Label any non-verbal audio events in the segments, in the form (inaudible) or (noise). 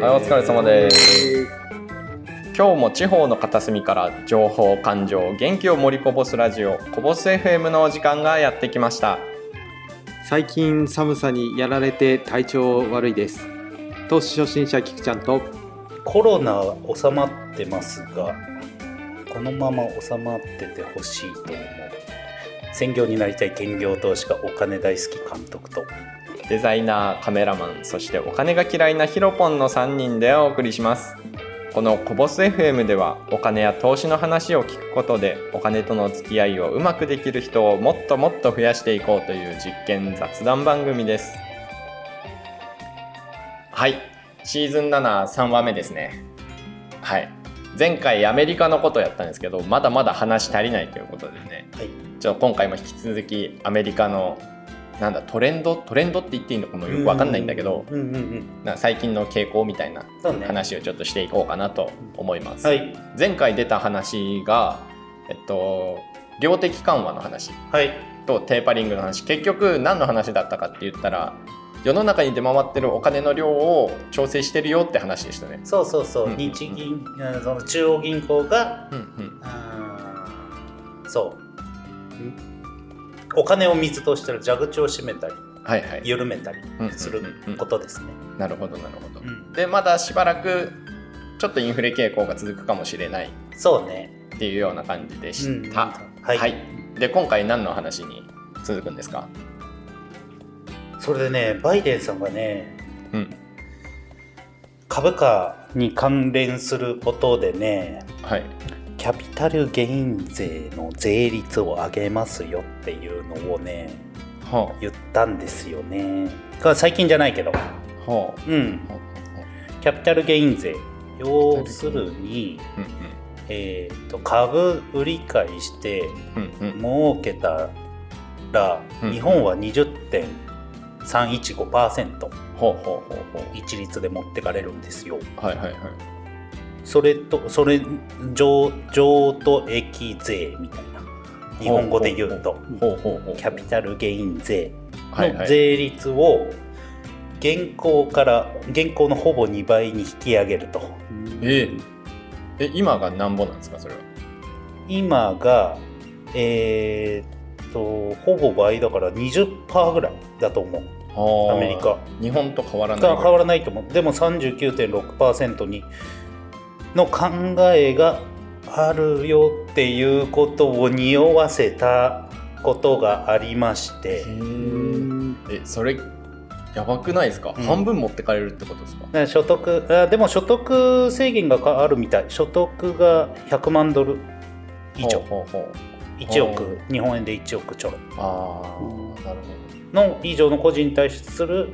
はい、お疲れ様です。今日も地方の片隅から情報、感情、元気を盛りこぼすラジオ、こぼす FM のお時間がやってきました。最近寒さにやられて体調悪いです投資初心者キクちゃんとコロナは収まってますがこのまま収まっててほしいと思う専業になりたい兼業投資家お金大好き監督とデザイナー、カメラマン、そしてお金が嫌いなヒロポンの3人でお送りします。このコボス FM ではお金や投資の話を聞くことでお金との付き合いをうまくできる人をもっともっと増やしていこうという実験雑談番組です。はい、シーズン73話目ですね。はい。前回アメリカのことやったんですけどまだまだ話足りないということでねはいちょ今回も引き続きアメリカのなんだトレンドトレンドって言っていいのかもよくわかんないんだけど、うんうん最近の傾向みたいな話をちょっとしていこうかなと思います。はい。前回出た話が、えっと、量的緩和の話。はい。とテーパリングの話。結局何の話だったかって言ったら世の中に出回ってるお金の量を調整してるよって話でしたね。そうそうそう、うんうんうん。日銀あその中央銀行がうんうん。そうお金を水としてる蛇口を閉めたりはいはい。緩めたりうんすることですね、なるほどなるほど。うんでまだしばらくちょっとインフレ傾向が続くかもしれないそうねっていうような感じでした。うんはいで今回何の話に続くんですか？それでねバイデンさんがねうん。株価に関連することでねはい。キャピタルゲイン税の税率を上げますよっていうのをねは言ったんですよねが最近じゃないけどあ。はうんあ。はキャピタルゲイン税要するに、うんえー、と株売り買いしてうんうんうん。儲けたら、うん日本は20.315%ほうほうほうほ一律で持ってかれるんですよう。はいはいはい。それとそれ譲譲渡益税みたいな日本語で言うと。キャピタルゲイン税。の税率を現行から現行のほぼ2倍に引き上げるとえええ今がなんぼなんですかそれは？今がえーっとほぼ倍だから20%ぐらいだと思うはあアメリカ。日本と変わらない。が変わらないと思うでも39.6%にの考えがあるよっていうことを匂わせたことがありましてへえ。えそれやばくないですか、うん半分持ってかれるってことですか？所得あでも所得制限があるみたい所得が100万ドル以上ほうほうほう。1億日本円で1億ちょろああなるの以上の個人に対する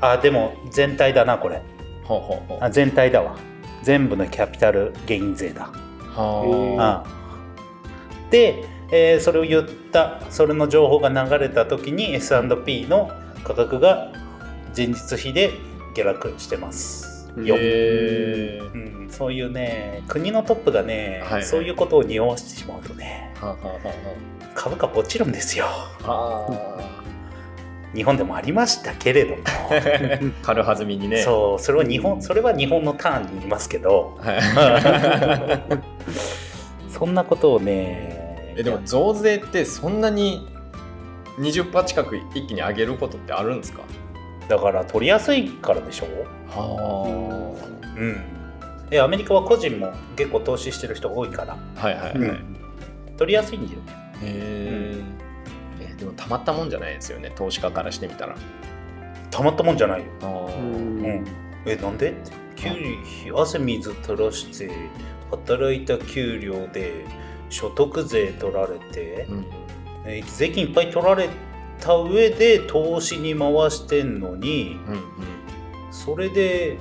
あでも全体だなこれほど。ほうほうほう。あ全体だわ全部のキャピタルゲイン税だ。はあ。で、えーそれを言ったそれの情報が流れた時に S&P の価格が前日比で下落してます。あ。よ、へえ。うん、そういうね国のトップがね、はいはい。そういうことを匂わせてしまうとねはあはあは株価落ちるんですよ。日本でもありましたけれども。(laughs) 軽はずみにね。そうそれは日本それは日本のターンにいますけど。はい。そんなことをねえでも増税ってそんなに20%近く一気に上げることってあるんですか？だから取りやすいからでしょ？はうん。でアメリカは個人も結構投資してる人が多いから、あ。はいはいはい。うん。取りやすいんだよへー。えでもたまったもんじゃないですよね投資家からしてみたら。たまったもんじゃないよ、うん。えなんで？って給料汗水垂らして働いた給料で所得税取られて、うん。え税金いっぱい取られた上で投資に回してんのにうんうん。それで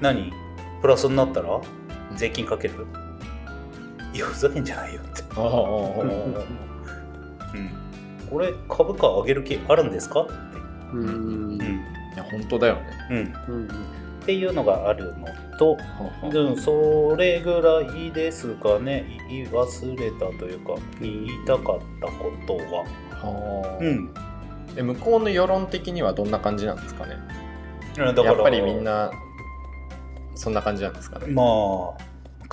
何？プラスになったら？税金かける？いやふざけんじゃないよって、うん、これ株価上げる気あるんですか？って、うん。うん。いや本当だよね。うん、うんっていうのがあるのと、はあはでもそれぐらいですかね。言い忘れたというか言いたかったことは、あはあうん、え向こうの世論的にはどんな感じなんですかね？だからやっぱりみんなそんな感じなんですかね？まあ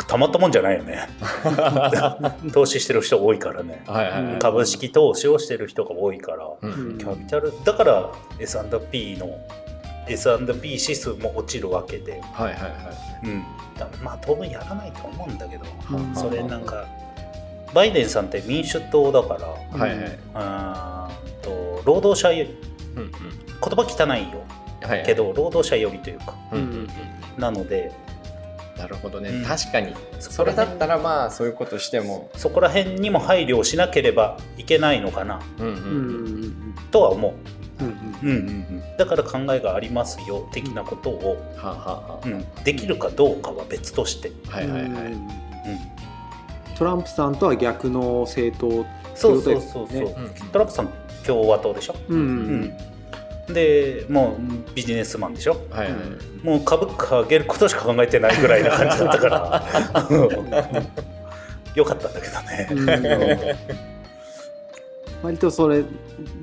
たまったもんじゃないよね。(laughs) 投資してる人多いからね。はいはいはい。株式投資をしてる人が多いから。うんうん。キャピタルだから S&P の S&P 指数も落ちるわけで、はいはいはい。うん、だまあ当分やらないと思うんだけど、うんそれなんかバイデンさんって民主党だから。はいはい。と労働者よりうんうん。言葉汚いよ。はいはい。けど労働者よりというか。うんうんうん。なのでなるほどね、うん。確かに。そそれだったらまあそういうことしても。そこら辺にも配慮をしなければいけないのかな。うんうん。うん。うんとは思う、うんうん。うんうん、だから考えがありますよ的なことを、はあ、はあはうん、できるかどうかは別として、あ、はいはいはい、うん、トランプさんとは逆の政党そうそうそうそう、ってことですねトランプさん共和党でしょ、うん、でもうビジネスマンでしょ？はいはい。もう株価上げることしか考えてないぐらいな感じだったから。(laughs) よかったんだけどね、割とそれ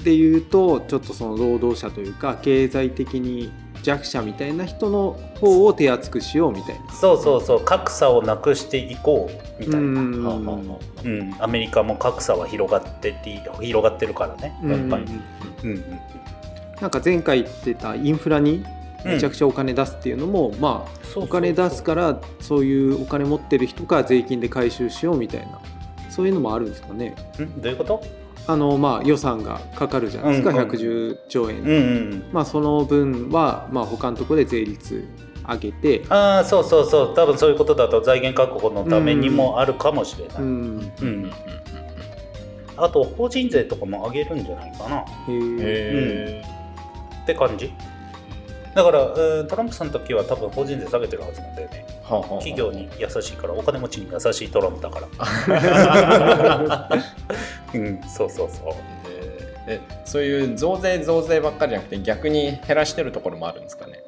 で言うとちょっとその労働者というか経済的に弱者みたいな人の方を手厚くしようみたいな。そうそうそう。格差をなくしていこうみたいな、うん。はあはあはアメリカも格差は広がってて広がってるからね。やっぱり、うんうんなんか前回言ってたインフラにめちゃくちゃお金出すっていうのも、まあそうそうそう。お金出すからそういうお金持ってる人から税金で回収しようみたいな。そういうのもあるんですかね。ん？どういうこと？あのまあ予算がかかるじゃないですか、うんうん110兆円、うんうんまあその分はまあ他のところで税率上げて、ああそうそうそう。多分そういうことだと財源確保のためにもあるかもしれない、ううんん、うんあと法人税とかも上げるんじゃないかな。へえへって感じ？だから、えートランプさんの時は多分法人税下げてるはずなんだよね。ーはあはあはあ。企業に優しいからお金持ちに優しいトランプだから。(laughs) うんそうそうそう。ええそういう増税増税ばっかりじゃなくて逆に減らしてるところもあるんですかね？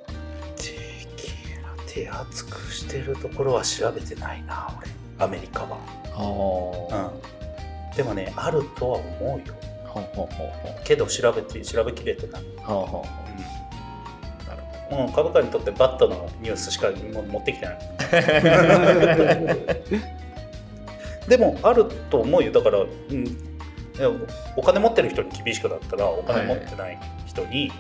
手厚くしてるところは調べてないな俺。アメリカは、はうん、でもねあるとは思うよけど調べて調べきれてない、う株価にとってバットのニュースしか持ってきてない。(laughs) でもあると思うよ。だから、うん、お金持ってる人に厳しくだったらお金持ってない人に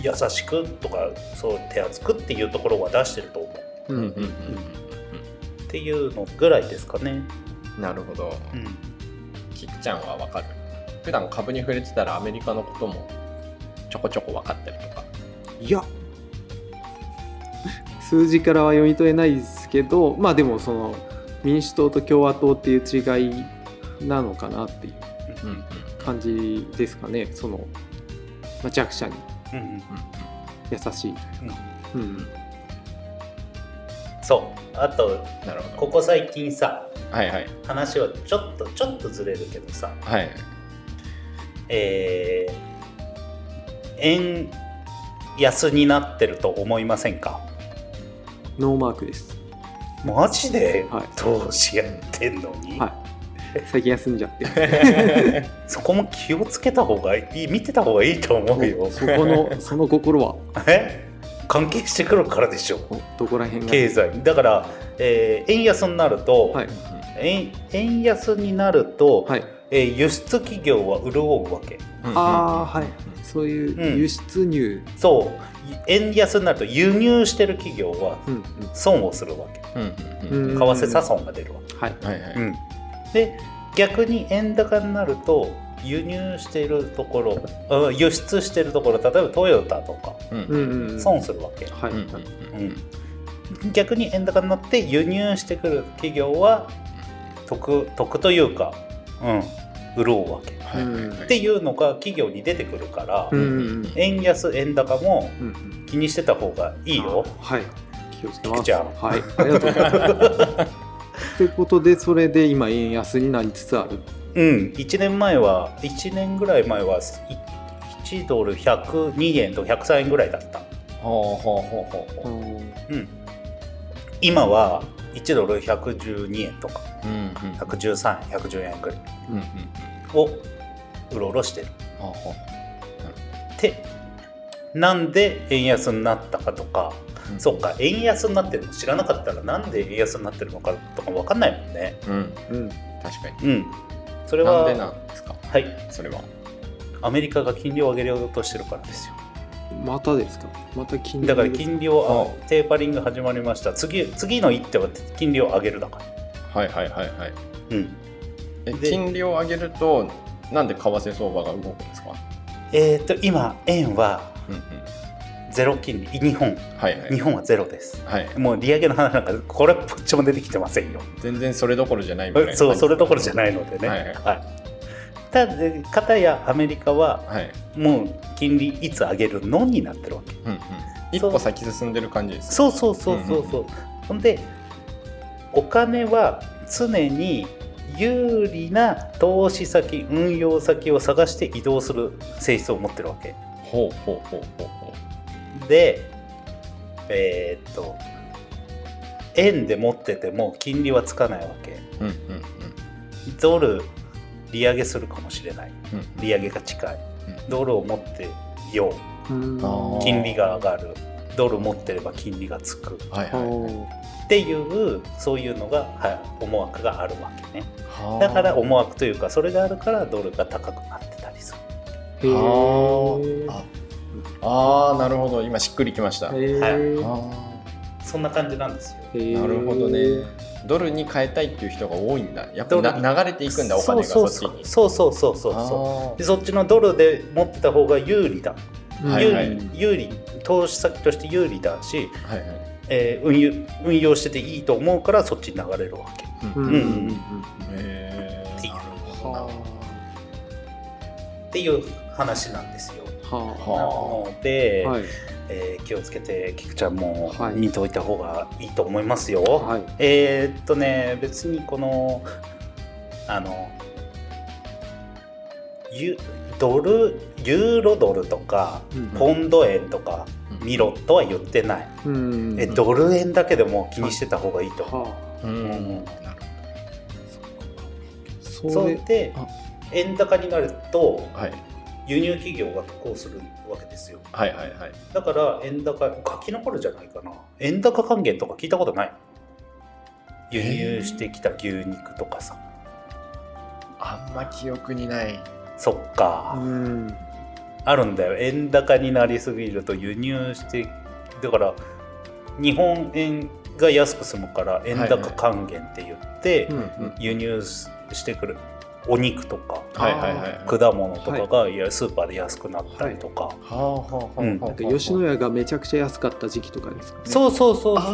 優しくとかそう手厚くっていうところは出してると思う。うんうんうんうんっていうのぐらいですかね、うんなるほど。うん、キクちゃんはわかる普段株に触れてたらアメリカのこともちょこちょこ分かったりとか。いや。数字からは読み取れないですけどまあでもその民主党と共和党っていう違いなのかなっていう感じですかね。その、まあ、弱者に。優しい、うんうん、そう。あとなるほど。ここ最近さはいはい。話はちょっとちょっとずれるけどさはいえー円安になってると思いませんか？ノーマークです、マジで？はい。投資やってんのに、はい、最近休んじゃって。(laughs) そこも気をつけた方がいい。見てた方がいいと思うよ。そこの (laughs) その心は？え？関係してくるからでしょ。おどこら辺が？経済。だから、えー円安になると、はい。円円安になると、はいえー輸出企業は潤うわけ。ああはい。そういう輸出入、そう。円安になると輸入してる企業はうんうん。損をするわけ。うんうんうん。うん。為替差損が出るわけ、はい。はいはい。うん。で逆に円高になると輸入しているところあ輸出しているところ例えばトヨタとかうん。うんうんうん。損するわけ、はい、うんうん。うん。逆に円高になって輸入してくる企業は得得というか、うん、潤うわけ。っはいはいはい。ていうのが企業に出てくるから、うんうんうん。円安円高もうんうん。気にしてた方がいいよ。はい。気をつけます。菊ちゃんはい。ありがとうございます。ということでそれで今円安になりつつある。うん、1年前は1年ぐらい前はい1ドル102円と103円ぐらいだった。ほうほうほうほうほううん、今は1ドル112円とかうんうん。113円110円ぐらいうんうんをうろうろしてる。でなんで円安になったかとか、うん。そっか円安になってるの知らなかったらなんで円安になってるのかとか分かんないもんね。うん。うん。確かに。うん。それはなんでなんですか？はい。それは。アメリカが金利を上げようとしてるからですよまたですか？また金利だから金利をあテーパリング始まりました。次次の一手は金利を上げるだから。はいはいはいはい。うん。えで金利を上げるとなんで為替相場が動くんですか？えっ、と今円はうんうん。ゼロ金利。日本。はいはい。日本はゼロです。はい。もう利上げの話なんかこれっぽっちも出てきてませんよ。全然それどころじゃないみたいなそうそれどころじゃないのでね。はいはい。はいただで片やアメリカははい、もう金利いつ上げるのになってるわけ。うんうん、一歩先進んでる感じですそうそうそうそうそう、ほんでお金は常に有利な投資先運用先を探して移動する性質を持ってるわけ。ほうほうほうほうほでえーっと円で持ってても金利はつかないわけ。ううんうん。ドル利上げするかもしれない。うん。うん利上げが近い。うん。ドルを持ってよう。金利が上がる。ドル持ってれば金利がつく。はいはいはっていうそういうのが、はい、思惑があるわけね。はあ。だから思惑というかそれがあるからドルが高くなってたりする。あああーなるほど。今しっくりきました、へー。あ。そんな感じなんですよ。なるほどねドルに変えたいっていう人が多いんだ。やっぱり流れていくんだお金がそっちに。そうそうそうそうそう。でそっちのドルで持ってた方が有利だ、有はいはい。利有利投資先として有利だし、はいはい。えー運用運用してていいと思うからそっちに流れるわけ。うん。うん。うんへっていう話なんですよ。あ。はなはので、あはいえー気をつけて菊ちゃんもはい。見ておいた方がいいと思いますよ、はい。えーっとね別にこのあのユドルユーロドルとかうん。ポンド円とかうん。見ろとは言ってない、うん。えドル円だけでも気にしてた方がいいと。思う、はあ。うん。そそれれであ。円高になるとはい輸入企業が得をするわけですよ。はいはいはい。だから円高ガキの頃じゃないかな。円高還元とか聞いたことない？輸入してきた牛肉とかさ。あんま記憶にない。そっか、うん。あるんだよ。円高になりすぎると輸入してだから日本円が安く済むから円高還元って言って、うんうん。輸入してくるお肉とかはいはいはい。果物とかがい。やスーパーで安くなったりとか、はあはあはあはあうん。なんか吉野家がめちゃくちゃ安かった時期とかですかね。そうそうそうそうそう。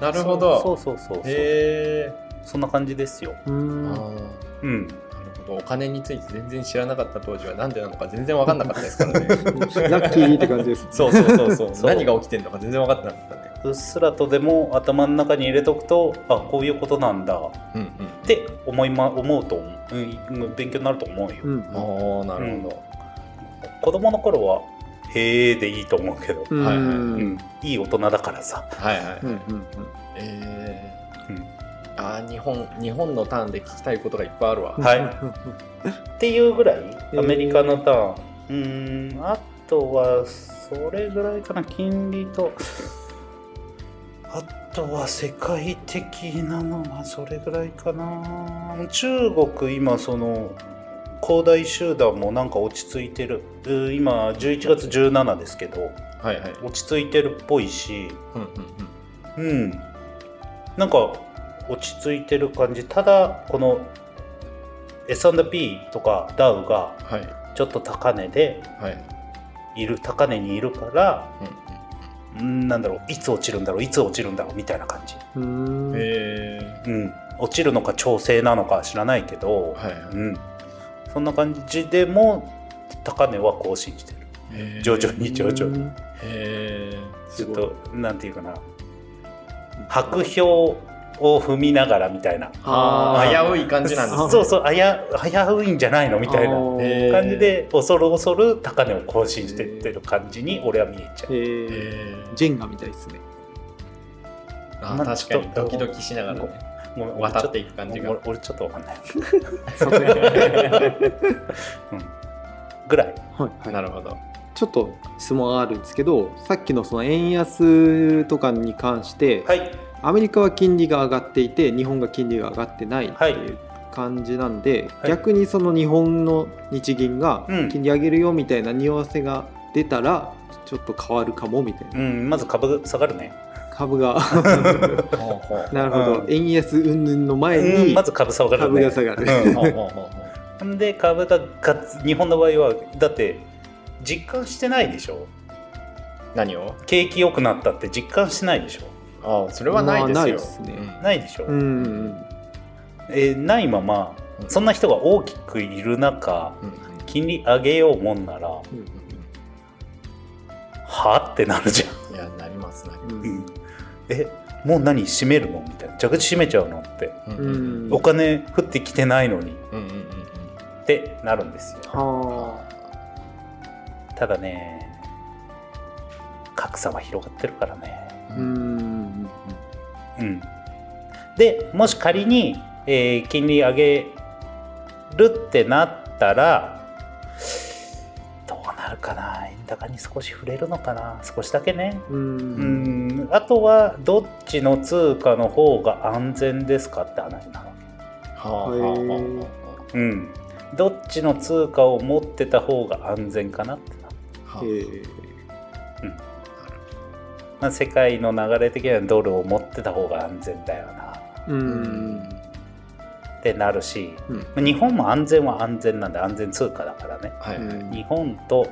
なるほど。そうそうそうそう。へえ。そんな感じですよ。うあんー。うん。なるほど。お金について全然知らなかった当時は何でなのか全然分かんなかったですからね。(laughs) ラッキーって感じです。そうそうそうそう。そう何が起きてるのか全然分かってなかったねうっすらとでも頭の中に入れとくとあこういうことなんだ。っうんうん。て思い、ま、思うと思う、うん、勉強になると思うよ、うんああなるほど、子供の頃はへえでいいと思うけど、うん。はいはい。うん。いい大人だからさ、はいはい、うんうんえうん。ー、あー日本日本のターンで聞きたいことがいっぱいあるわ、はい。うん。っていうぐらいー。アメリカのターン、うーん。あとはそれぐらいかな。金利とあとは世界的なのはそれぐらいかな。中国今その恒大集団もなんか落ち着いてる。今11月17ですけどはいはい。落ち着いてるっぽいし。うんうんうん。うん。なんか落ち着いてる感じ。ただこの S&P とかダウがはい。ちょっと高値ではい。いる高値にいるからうんなんだろういつ落ちるんだろういつ落ちるんだろうみたいな感じ、うん。えうん、落ちるのか調整なのかは知らないけど、ー、はいはい。うん、そんな感じでも高値は更新してる。えー。徐々に徐々に。えちょっとなんていうかな。白氷を踏みながらみたいな。あ危うい感じなんですね。そうそうあや危ういんじゃないのみたいな感じで恐る恐る高値を更新してってる感じに俺は見えちゃう。ジェンガみたいですね。あ確かに。ドキドキしながらね渡っていく感じが。俺俺ちょっとわかんない、うん。ぐらい。はいはい。なるほど。ちょっと質問があるんですけどさっきのその円安とかに関して、はいアメリカは金利が上がっていて日本が金利が上がってないってはい。いう感じなんで、はい。逆にその日本の日銀がうん。金利上げるよみたいな匂わせが出たらちょっと変わるかもみたいな。うんまず株下がるね、株が。(laughs) なるほど、うん。円安云々の前うん、にまず株下がるね。株が下がる、うんで株が日本の場合はだって実感してないでしょ？何を？景気良くなったって実感してないでしょ？ああそれはないですよ、まあないですね。ないでしょ、うんうんえーないままうん。そんな人が大きくいる中うんうん金利上げようもんならうんはってなるじいやなりますなりうゃん、うん。ん、えもう何閉めるのみたいな。蛇口閉めちゃうのって。お金降ってきてないのに。うんうんうんってなるんですよ。はただね格差は広がってるからね。あうんうん。でもし仮に、えー金利上げるってなったらどうなるかな？円高に少し触れるのかな？少しだけね。ううん。んあとはどっちの通貨の方が安全ですかって話なわはあはあはあはけうん。どっちの通貨を持ってた方が安全かなってなあはえーまあ、世界の流れ的にはドルを持ってた方が安全だよな。ううん。んってなるし、うん。まあ日本も安全は安全なんで安全通貨だからね。はい。日本と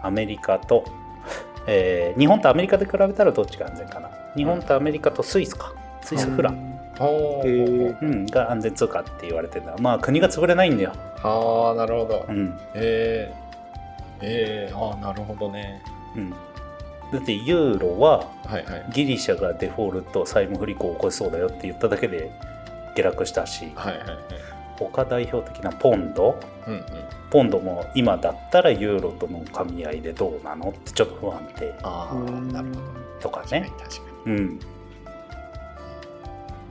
アメリカと、えー日本とアメリカで比べたらどっちが安全かな。日本とアメリカとスイスか。スイスフラン、ほうん、が安全通貨って言われてるんだまあ国が潰れないんだよ、はあなるほど。うん。えー、えー、ああなるほどね。うん、だってユーロはギリシャがデフォルト債務不履行を起こしそうだよって言っただけで下落したしはいはいはい。他代表的なポンド？うんうん。ポンドも今だったらユーロとの噛み合いでどうなの？ってちょっと不安定。あなるほどとかね、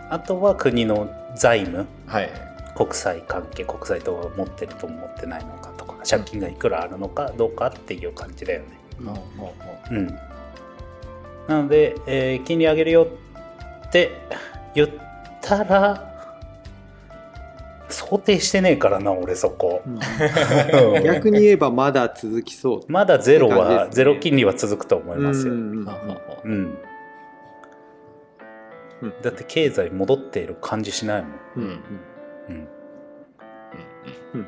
あとは国の財務？にはい。国際関係？国債と持ってると持ってないのかとか。借金がいくらあるのかどうかっていう感じだよね。うん、なので、えー金利上げるよって言ったら想定してねえからな俺そこ。うん。う (laughs) ん逆に言えばまだ続きそう。まだゼロは、ゼロ金利は続くと思いますよ。ううん。だって経済戻っている感じしないもん。うん。うん。うん。うん。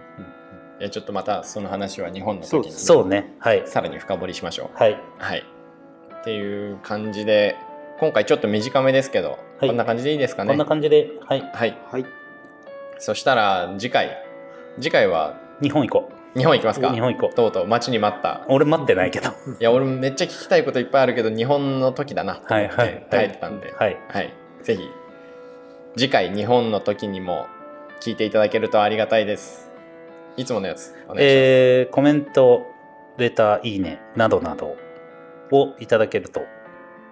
うん。ちょっとまたその話は日本の時にそうね。はい。さらに深掘りしましょうはい。はいっていう感じで今回ちょっと短めですけど、はい。こんな感じでいいですかね？こんな感じで、はい。はい。はい。そしたら次回。次回は？日本行こ日本行きますう。か？日本行こう。とうとう待ちに待った。俺待ってないけど。いや俺めっちゃ聞きたいこといっぱいあるけど日本の時だな。と思ってはい。はい。耐えてたんで、はい。はい、ぜひ次回日本の時にも聞いていただけるとありがたいです。いつものやつお願いします、えーコメント、レター、いいね、などなどをいただけると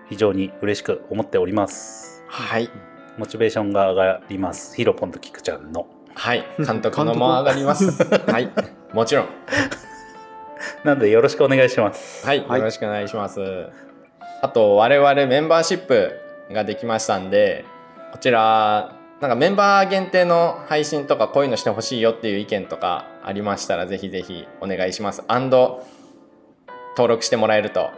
非常に嬉しく思っております。はいモチベーションが上がります。ヒロポンとキクちゃんの。はい (laughs) 監督のも上がりますはいもちろん (laughs) なのでよろしくお願いします。はい、はいよろしくお願いします。あと我々メンバーシップができましたんで、こちらなんかメンバー限定の配信とかこういうのしてほしいよっていう意見とかありましたらぜひぜひお願いします。アンド登録してもらえると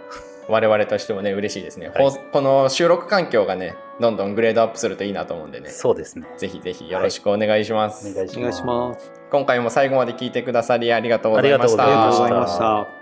我々としてもね嬉しいですね。はい放この収録環境がねどんどんグレードアップするといいなと思うんでね。そうですね。ぜひぜひよろしくお願いします。お願いします。お願いします今回も最後まで聞いてくださり。ありがとうございましたありがとうございました